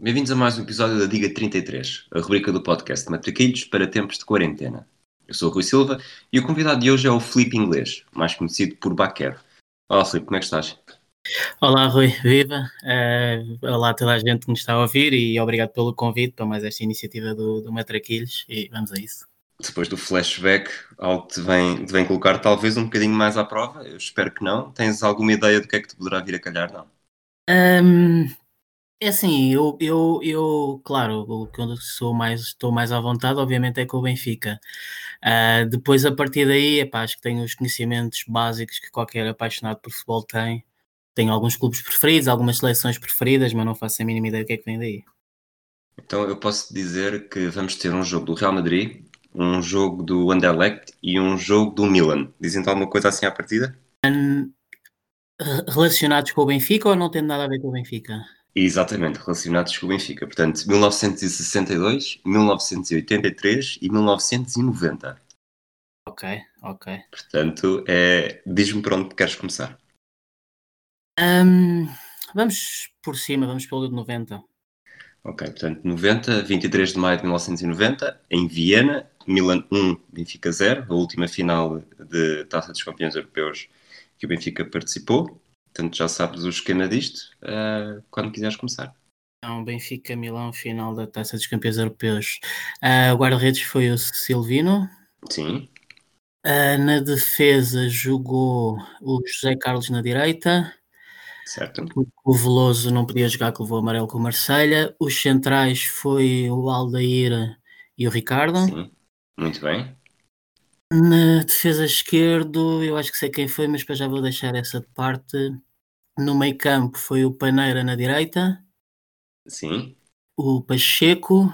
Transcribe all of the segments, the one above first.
Bem-vindos a mais um episódio da Diga 33, a rubrica do podcast Matraquilhos para tempos de quarentena. Eu sou o Rui Silva e o convidado de hoje é o Felipe Inglês, mais conhecido por Baquer. Olá Felipe, como é que estás? Olá Rui, viva! Uh, olá a toda a gente que nos está a ouvir e obrigado pelo convite para mais esta iniciativa do, do Matraquilhos e vamos a isso. Depois do flashback, algo te vem, te vem colocar talvez um bocadinho mais à prova, eu espero que não. Tens alguma ideia do que é que te poderá vir a calhar, não? Um, é assim, eu, eu, eu, claro, o que eu sou mais, estou mais à vontade, obviamente, é com o Benfica. Uh, depois, a partir daí, epá, acho que tenho os conhecimentos básicos que qualquer apaixonado por futebol tem. Tenho alguns clubes preferidos, algumas seleções preferidas, mas não faço a mínima ideia do que é que vem daí. Então, eu posso dizer que vamos ter um jogo do Real Madrid, um jogo do Anderlecht e um jogo do Milan. Dizem alguma coisa assim à partida? Um, relacionados com o Benfica ou não tem nada a ver com o Benfica? Exatamente, relacionados com o Benfica. Portanto, 1962, 1983 e 1990. Ok, ok. Portanto, é... diz-me para onde queres começar. Um, vamos por cima, vamos pelo de 90. Ok, portanto, 90, 23 de maio de 1990, em Viena, Milan 1, Benfica 0, a última final de Taça dos Campeões Europeus que o Benfica participou. Portanto, já sabes o esquema disto, uh, quando quiseres começar. Então, Benfica, Milão, final da Taça dos Campeões Europeus. Uh, o guarda-redes foi o Silvino. Sim. Uh, na defesa jogou o José Carlos na direita. Certo. O Veloso não podia jogar que levou amarelo com o Marselha. Os centrais foi o Aldair e o Ricardo. Sim, muito bem. Na defesa esquerdo, eu acho que sei quem foi, mas já vou deixar essa de parte. No meio campo foi o Paneira na direita. Sim. O Pacheco.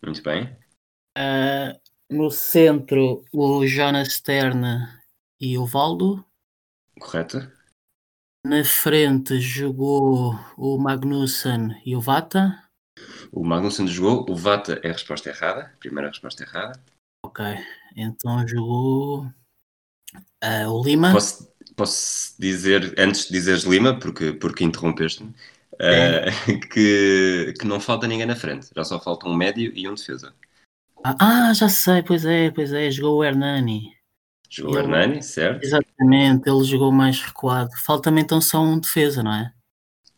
Muito bem. Uh, no centro, o Jonas Stern e o Valdo. Correto. Na frente jogou o Magnussen e o Vata. O Magnussen jogou, o Vata é a resposta errada, primeira resposta errada. Ok, então jogou uh, o Lima. Posso, posso dizer, antes de dizeres Lima, porque, porque interrompeste-me, uh, que, que não falta ninguém na frente, já só falta um médio e um defesa. Ah, já sei, pois é, pois é, jogou o Hernani. Jogou o Hernani, certo? Exatamente, ele jogou mais recuado. Falta-me então só um defesa, não é?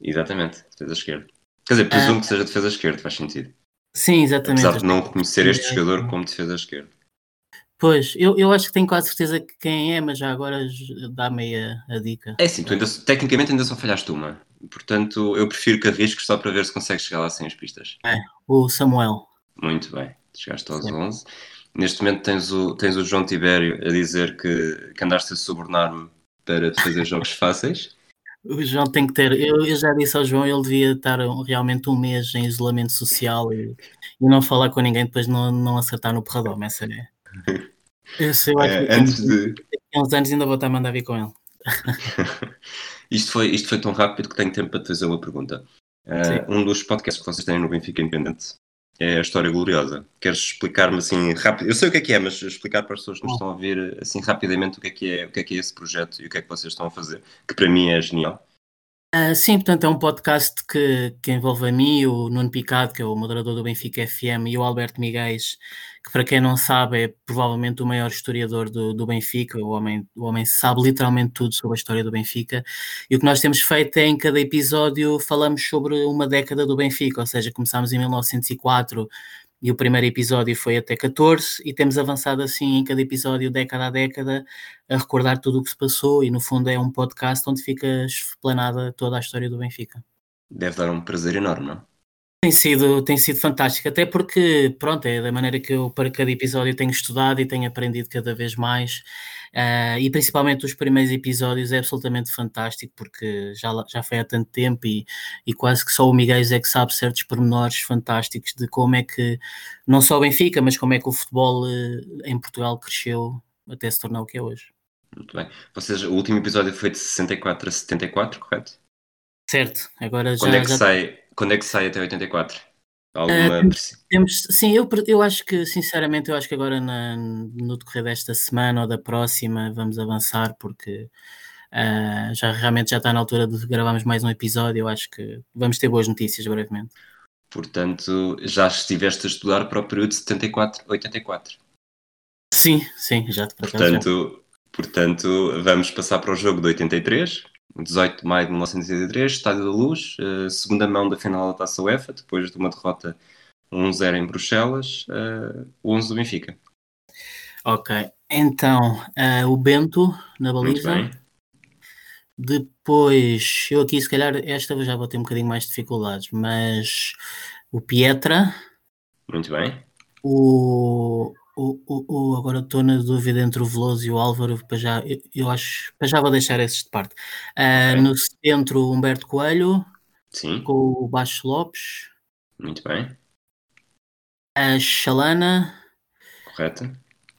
Exatamente, defesa esquerda. Quer dizer, presumo ah. que seja defesa esquerda, faz sentido. Sim, exatamente. Apesar de não reconhecer este jogador como defesa esquerda. Pois, eu, eu acho que tenho quase certeza que quem é, mas já agora dá-me a, a, dica. É sim, tu ainda, tecnicamente ainda só falhaste uma. Portanto, eu prefiro que arrisques só para ver se consegues chegar lá sem as pistas. É, o Samuel. Muito bem, chegaste aos sim. 11. Neste momento tens o, tens o João Tibério a dizer que, que andaste a subornar-me para fazer jogos fáceis. O João tem que ter. Eu, eu, já disse ao João, ele devia estar realmente um mês em isolamento social e, e não falar com ninguém, depois não, não acertar no porrador, essa é. Eu sei, eu acho é, que antes de... uns anos ainda vou estar a mandar vir com ele. isto, foi, isto foi tão rápido que tenho tempo para te fazer uma pergunta. Uh, um dos podcasts que vocês têm no Benfica Independente é a História Gloriosa. Queres explicar-me assim rápido? Eu sei o que é que é, mas explicar para as pessoas que nos estão a ouvir assim rapidamente o que é que é, o que é, que é esse projeto e o que é que vocês estão a fazer, que para mim é genial. Uh, sim, portanto é um podcast que, que envolve a mim, o Nuno Picado, que é o moderador do Benfica FM, e o Alberto Miguel, que para quem não sabe é provavelmente o maior historiador do, do Benfica, o homem, o homem sabe literalmente tudo sobre a história do Benfica, e o que nós temos feito é em cada episódio falamos sobre uma década do Benfica, ou seja, começámos em 1904 e o primeiro episódio foi até 14 e temos avançado assim em cada episódio, década a década, a recordar tudo o que se passou e no fundo é um podcast onde fica explanada toda a história do Benfica. Deve dar um prazer enorme, não? Tem sido, tem sido fantástico, até porque, pronto, é da maneira que eu para cada episódio tenho estudado e tenho aprendido cada vez mais Uh, e principalmente os primeiros episódios é absolutamente fantástico porque já, já foi há tanto tempo e, e quase que só o Miguel é que sabe certos pormenores fantásticos de como é que não só o Benfica, mas como é que o futebol uh, em Portugal cresceu até se tornar o que é hoje. Muito bem. Ou seja, o último episódio foi de 64 a 74, correto? Certo, agora quando já. É que já... Sai, quando é que sai até 84? Alguma... Uh, temos, sim, eu, eu acho que, sinceramente, eu acho que agora na, no decorrer desta semana ou da próxima vamos avançar, porque Uh, já realmente já está na altura de gravarmos mais um episódio. Eu acho que vamos ter boas notícias brevemente. Portanto, já estiveste a estudar para o período de 74-84. Sim, sim, já portanto, portanto, vamos passar para o jogo de 83, 18 de maio de 1983, Estádio da Luz, uh, segunda mão da final da Taça UEFA, depois de uma derrota 1-0 em Bruxelas, uh, o 11 do Benfica. Ok, então uh, o Bento na baliza. Depois, eu aqui se calhar esta já vou ter um bocadinho mais de dificuldades, mas o Pietra. Muito bem. O, o, o, o agora estou na dúvida entre o Veloso e o Álvaro, para já, eu, eu acho, para já vou deixar esses de parte. Uh, okay. No centro, Humberto Coelho. Sim. Com o Baixo Lopes. Muito bem. A Chalana. Correto.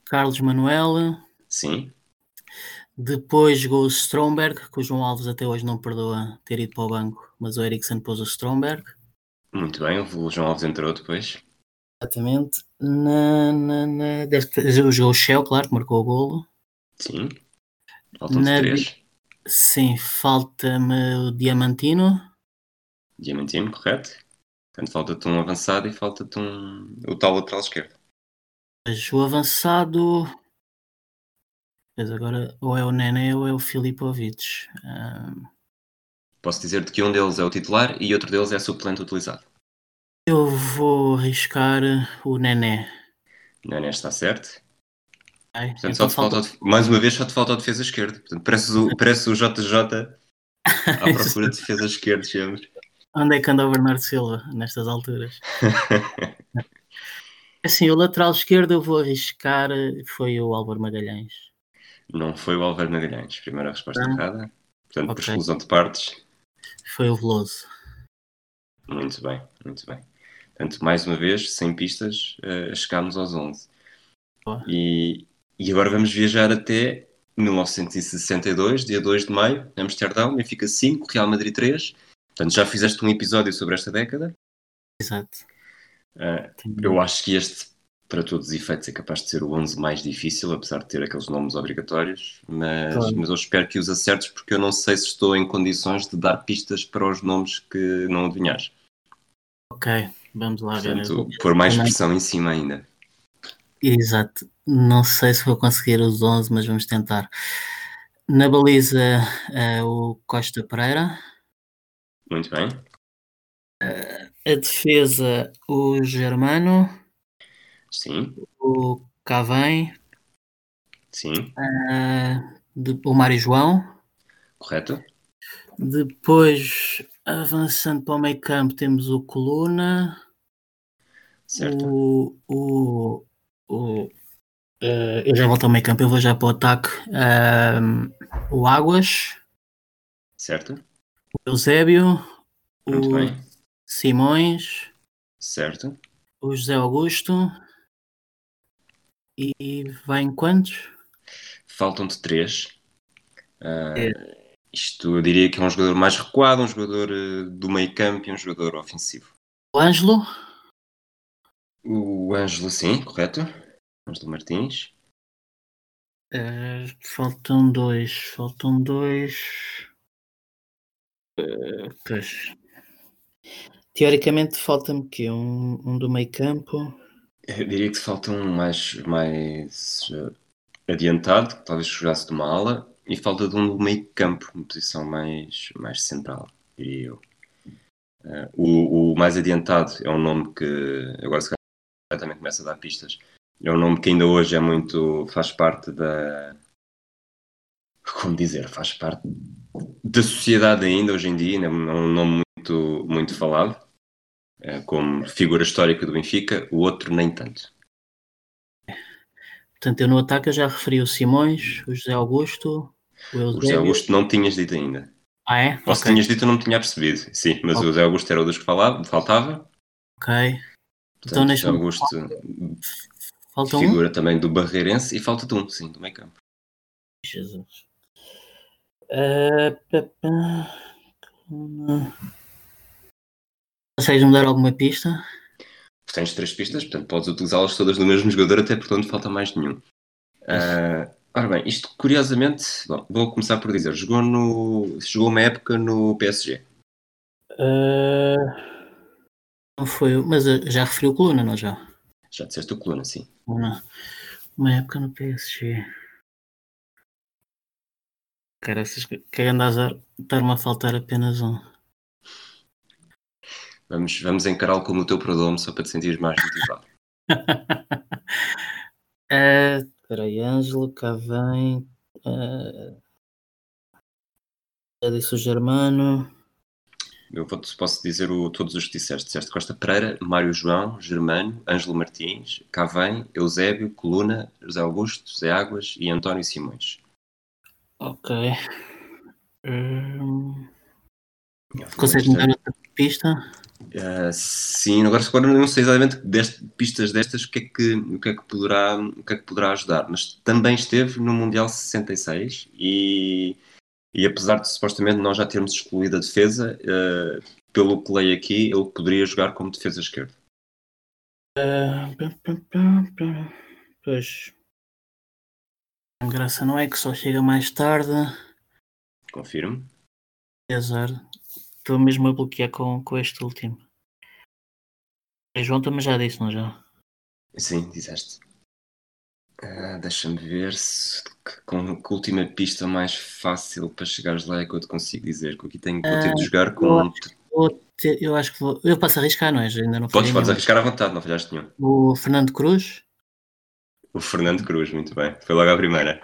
Carlos Manuel. Sim. Depois jogou o Stromberg, que o João Alves até hoje não perdoa ter ido para o banco, mas o Eriksen pôs o Stromberg. Muito bem, o João Alves entrou depois. Exatamente. Na, na, na, deve, jogou o Shell, claro, que marcou o golo. Sim. Faltam três. Sim, falta-me o Diamantino. Diamantino, correto. Portanto, falta-te um avançado e falta-te um, o tal lateral esquerdo. Mas o avançado mas agora ou é o Nené ou é o Filipovic. Um... Posso dizer-te que um deles é o titular e outro deles é suplente utilizado. Eu vou arriscar o Nené. Nené está certo. Ai, Portanto, então falta... falta... mais uma vez só te falta a defesa esquerda. Portanto, parece o, parece o JJ à procura de defesa esquerda, sempre. Onde é que anda o Bernardo Silva nestas alturas? assim, o lateral esquerdo eu vou arriscar foi o Álvaro Magalhães. Não foi o Álvaro Magalhães. Primeira resposta ah. errada. Portanto, okay. por exclusão de partes. Foi o Veloso. Muito bem, muito bem. Portanto, mais uma vez, sem pistas, uh, chegámos aos 11. E, e agora vamos viajar até 1962, dia 2 de maio, Amsterdão, Benfica 5, Real Madrid 3. Portanto, já fizeste um episódio sobre esta década. Exato. Uh, eu acho que este para todos os efeitos, é capaz de ser o 11 mais difícil, apesar de ter aqueles nomes obrigatórios. Mas, claro. mas eu espero que os acertes, porque eu não sei se estou em condições de dar pistas para os nomes que não adivinhares. Ok, vamos lá Portanto, ver. Pôr mais pressão em cima ainda. Exato. Não sei se vou conseguir os 11, mas vamos tentar. Na baliza, uh, o Costa Pereira. Muito bem. Uh, a defesa, o Germano. Sim. O Cavém. Sim. Uh, de, o Mário João. Correto. Depois, avançando para o meio campo, temos o Coluna. Certo. O, o, o, uh, eu já volto ao meio campo, eu vou já para o ataque. Uh, o Águas. Certo. O Eusébio. Muito o bem. Simões. Certo. O José Augusto. E vai em quantos? Faltam-te três. Uh, é. Isto eu diria que é um jogador mais recuado, um jogador uh, do meio campo e um jogador ofensivo. O Ângelo? O Ângelo, sim, correto. Ângelo Martins. Uh, faltam dois. Faltam dois. Uh, pois. Teoricamente falta-me que um, um do meio campo. Eu diria que falta um mais, mais adiantado, que talvez jogasse de uma ala, e falta de um meio campo, uma posição mais, mais central, diria eu. Uh, o, o, mais adiantado é um nome que, agora se calhar também começa a dar pistas, é um nome que ainda hoje é muito, faz parte da, como dizer, faz parte da sociedade ainda hoje em dia, é um nome muito, muito falado eh, como figura histórica do Benfica, o outro nem tanto. Portanto, eu no ataque eu já referi o Simões, o José Augusto, o José Augusto não tinhas dito ainda. Ah, é? Ou se tinhas dito, eu não me tinha percebido. Sim, mas okay. o José Augusto era o dos que falava, faltava. Ok. Portanto, então, José Augusto, falta figura um? também do Barreirense, e falta-te um, sim, do meio campo. Jesus. Uh, Consegues-me dar alguma pista? Tens três pistas, portanto podes utilizá-las todas no mesmo jogador, até porque não te falta mais nenhum. Uh, Ora bem, isto curiosamente, bom, vou começar por dizer, jogou no. jogou uma época no PSG. Uh, não foi, mas já referiu Coluna, não já? Já disseste o Coluna, sim. Uma, uma época no PSG. Cara, que andas a estar-me a faltar apenas um. Vamos, vamos encará-lo como o teu prodome só para te sentir mais motivado. uh, Espera aí, Ângelo, cá vem. Uh, já disse o Germano. Eu vou, posso dizer o, todos os que disseste. Disseste Costa Pereira, Mário João, Germano, Ângelo Martins, Cavém, Eusébio, Coluna, José Augusto, José Águas e António Simões. Ok. Um... Consegue-me dar outra pista? Uh, sim, agora, agora não sei exatamente deste, pistas destas o que, é que, o, que é que poderá, o que é que poderá ajudar, mas também esteve no Mundial 66 e, e apesar de supostamente nós já termos excluído a defesa, uh, pelo que leio aqui, ele poderia jogar como defesa esquerda. Uh, pois a graça não é que só chega mais tarde. Confirmo. Azar. Estou mesmo a bloquear com, com este último. A João também já disse, não já? Sim, disseste. Uh, Deixa-me ver se com a última pista mais fácil para chegares lá é que eu te consigo dizer que aqui tenho que uh, ter de jogar com. Eu acho, vou ter, eu acho que vou. Eu posso arriscar, não é? Ainda não podes, podes arriscar à vontade, não falhaste nenhum. O Fernando Cruz? O Fernando Cruz, muito bem. Foi logo a primeira.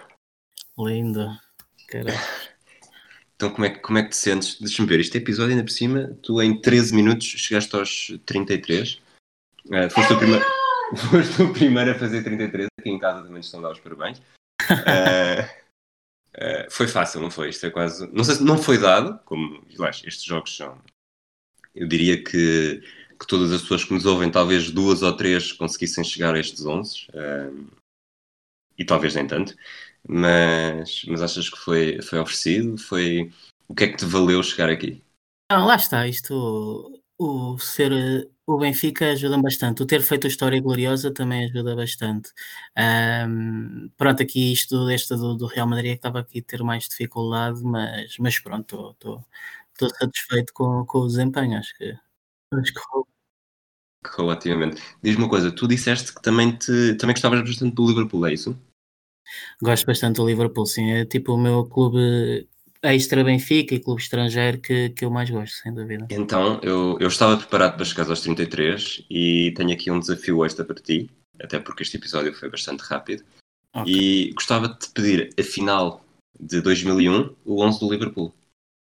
Lindo. Caralho. Então, como é, que, como é que te sentes? Deixa-me ver, este episódio ainda por cima, tu em 13 minutos chegaste aos 33. Uh, eh, foste, o primeiro, foste o primeiro a fazer 33. Aqui em casa também estão a dar os parabéns. Uh, uh, foi fácil, não foi? Isto é quase. Não sei se não foi dado, como estes jogos são. Eu diria que, que todas as pessoas que nos ouvem, talvez duas ou três conseguissem chegar a estes 11. E talvez nem tanto mas, mas achas que foi, foi oferecido? Foi, o que é que te valeu chegar aqui? Não, lá está, isto, o ser o Benfica ajuda bastante, o ter feito a história gloriosa também ajuda bastante. Um, pronto, aqui isto deste do, do, Real Madrid é que estava aqui a ter mais dificuldade, mas, mas pronto, estou satisfeito com, com o desempenho, acho que acho que Relativamente. Diz-me uma coisa, tu disseste que também, te, também gostavas bastante do Liverpool, é isso? Gosto bastante do Liverpool, sim. É tipo o meu clube extra Benfica e clube estrangeiro que, que eu mais gosto, sem dúvida. Então, eu, eu estava preparado para chegar aos 33 e tenho aqui um desafio extra para ti, até porque este episódio foi bastante rápido. Okay. E gostava de te pedir a final de 2001, o 11 do Liverpool.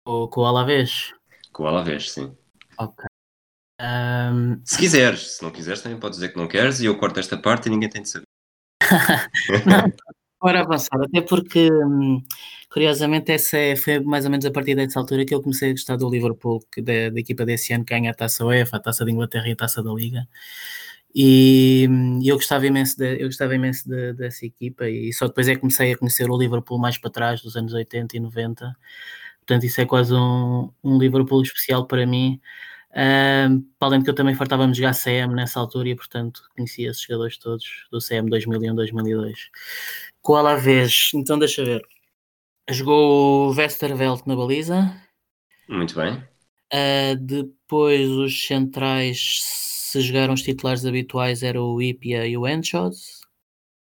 O, com o Alavés? Com o Alavés, sim. Ok. Um... Se quiseres, se não quiseres também podes dizer que não queres e eu corto esta parte e ninguém tem de saber. não, Bora avançar, até porque, hum, curiosamente, essa é, foi mais ou menos a partir dessa altura que eu comecei a gostar do Liverpool, que da, da equipa desse ano ganha a taça UEFA, a taça da Inglaterra e a taça da Liga. E hum, eu gostava imenso, de, eu gostava imenso de, dessa equipa e só depois é que comecei a conhecer o Liverpool mais para trás, dos anos 80 e 90. Portanto, isso é quase um, um Liverpool especial para mim. Um, para além de que eu também fartava-me jogar CM nessa altura e, portanto, conhecia esses jogadores todos do CM 2001-2002. Com o Alavés, então deixa ver. Jogou o Westerveld na baliza. Muito bem. Uh, depois os centrais, se jogaram os titulares habituais, era o Ipia e o Enshot.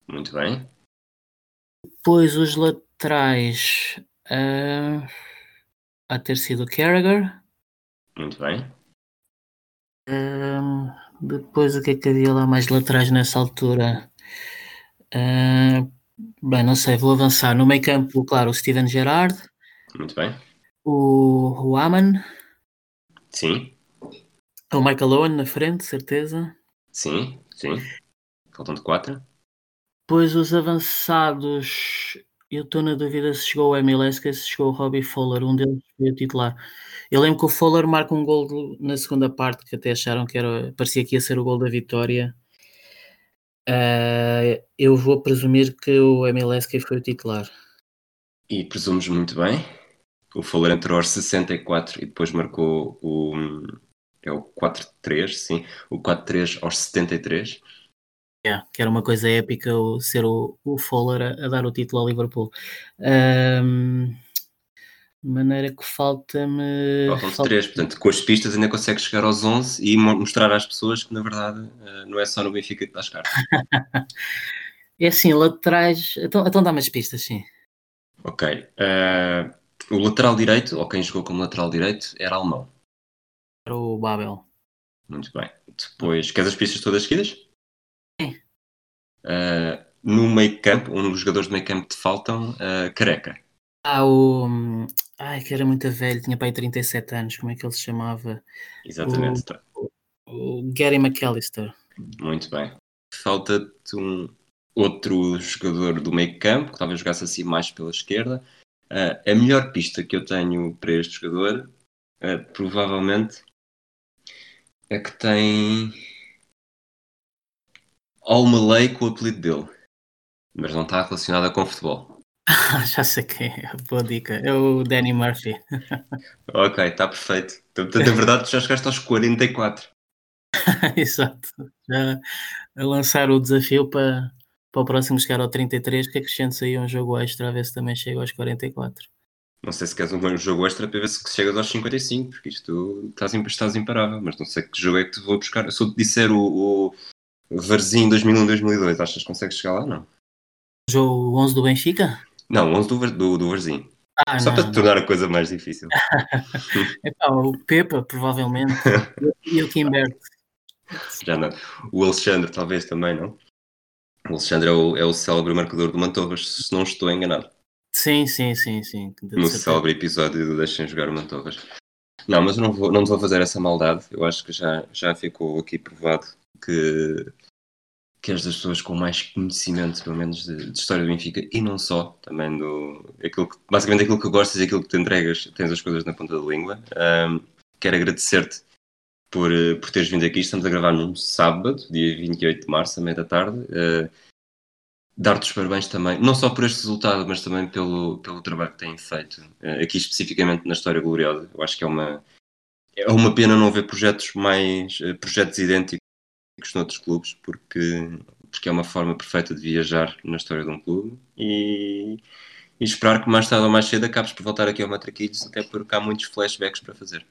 Muito bem. Depois os laterais, uh, a ter sido o Carragher. Muito bem. Uh, depois o que é que havia lá mais laterais nessa altura? Uh, Bem, não sei, vou avançar. No meio campo, claro, o Steven Gerrard. Muito bem. O, o Aman. Sim. O Michael Owen na frente, certeza. Sim, sim. Faltam de quatro. Depois os avançados. Eu estou na dúvida se chegou o MLS, se chegou o Robbie Fowler, um deles foi o titular. Eu lembro que o Fowler marca um gol na segunda parte, que até acharam que era, parecia que ia ser o gol da vitória Uh, eu vou presumir que o Emileski foi o titular. E presumes muito bem. O Fuller entrou aos 64 e depois marcou o. É o 4-3, sim. O 4-3 aos 73. Yeah, que era uma coisa épica o, ser o, o Fowler a, a dar o título ao Liverpool. Um, maneira que falta-me. Faltam falta... três, portanto, com as pistas ainda consegues chegar aos 11 e mostrar às pessoas que, na verdade, eh, não é só no Benfica que dás cartas. é assim, laterais. Então, então dá-me as pistas, sim. Ok. Uh, o lateral direito, ou quem jogou como lateral direito, era alemão. Era o Babel. Muito bem. Depois, queres as pistas todas seguidas? Uh, no meio campo, um dos jogadores do meio campo que te faltam, uh, careca. Ah, o. Ai, que era muito velho, tinha pai 37 anos, como é que ele se chamava? Exatamente. O, o Gary McAllister. Muito bem. Falta-te um outro jogador do meio campo, que talvez jogasse assim mais pela esquerda. Uh, a melhor pista que eu tenho para este jogador, uh, provavelmente, é que tem Almalay com o apelido dele, mas não está relacionada com futebol. Já sei quem é, boa dica. É o Danny Murphy. ok, está perfeito. Então, portanto, na verdade, já chegaste aos 44. Exato. Já a lançar o desafio para, para o próximo chegar ao 33, que acrescente aí um jogo extra a ver se também chega aos 44. Não sei se queres um jogo extra para ver se chegas aos 55, porque isto estás, estás imparável, mas não sei que jogo é que te vou buscar. Se eu te disser o, o Varzim 2001-2002, achas que consegues chegar lá? Não. Jogo 11 do Benfica? Não, 11 do, do, do Varzim. Ah, Só não, para te tornar a coisa mais difícil. então, o Pepa, provavelmente. e o Kimbert. Já não. O Alexandre, talvez também, não? O Alexandre é o, é o célebre marcador do Mantorras, se não estou enganado. Sim, sim, sim, sim. No célebre episódio do Deixem Jogar o Mantorras. Não, mas eu não vou, não vou fazer essa maldade. Eu acho que já, já ficou aqui provado que que és das pessoas com mais conhecimento, pelo menos, de, de, história do Benfica e não só, também do. Aquilo que, basicamente aquilo que gostas e aquilo que te entregas, tens as coisas na ponta da língua. Um, quero agradecer-te por, eh, por teres vindo aqui. Estamos a gravar num sábado, dia 28 de março, à meia da tarde. Uh, Dar-te os parabéns também, não só por este resultado, mas também pelo, pelo trabalho que têm feito, uh, aqui especificamente na História Gloriosa. Eu acho que é uma, é uma pena não ver projetos mais projetos idênticos noutros clubes, porque, porque é uma forma perfeita de viajar na história de um clube e, e esperar que mais tarde ou mais cedo acabes por voltar aqui ao Matraquilhos, até porque há muitos flashbacks para fazer.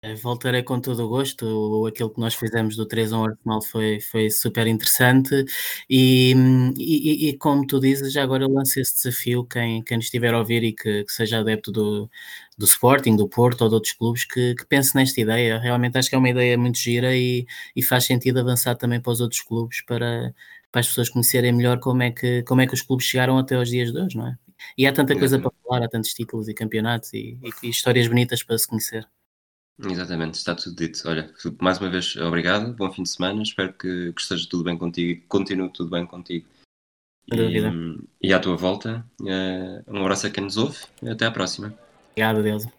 Eh, voltarei com todo o gosto. Aquilo que nós fizemos do 3 ao Arsenal foi, foi super interessante. E, e, e, como tu dizes, já agora lanço esse desafio. Quem, quem estiver a ouvir e que, que, seja adepto do, do Sporting, do Porto ou de outros clubes, que, que, pense nesta ideia. Realmente acho que é uma ideia muito gira e, e faz sentido avançar também para os outros clubes para, para as pessoas conhecerem melhor como é, que, como é que os clubes chegaram até aos dias de hoje, não é? E há tanta coisa para falar, há tantos títulos e campeonatos e, e histórias bonitas para se conhecer. Exatamente, está tudo dito. Olha, mais uma vez, obrigado, bom fim de semana, espero que, que esteja tudo bem contigo, e continue tudo bem contigo. E, e à tua volta, uh, um abraço a quem nos ouve e até à próxima. Obrigado, Deus.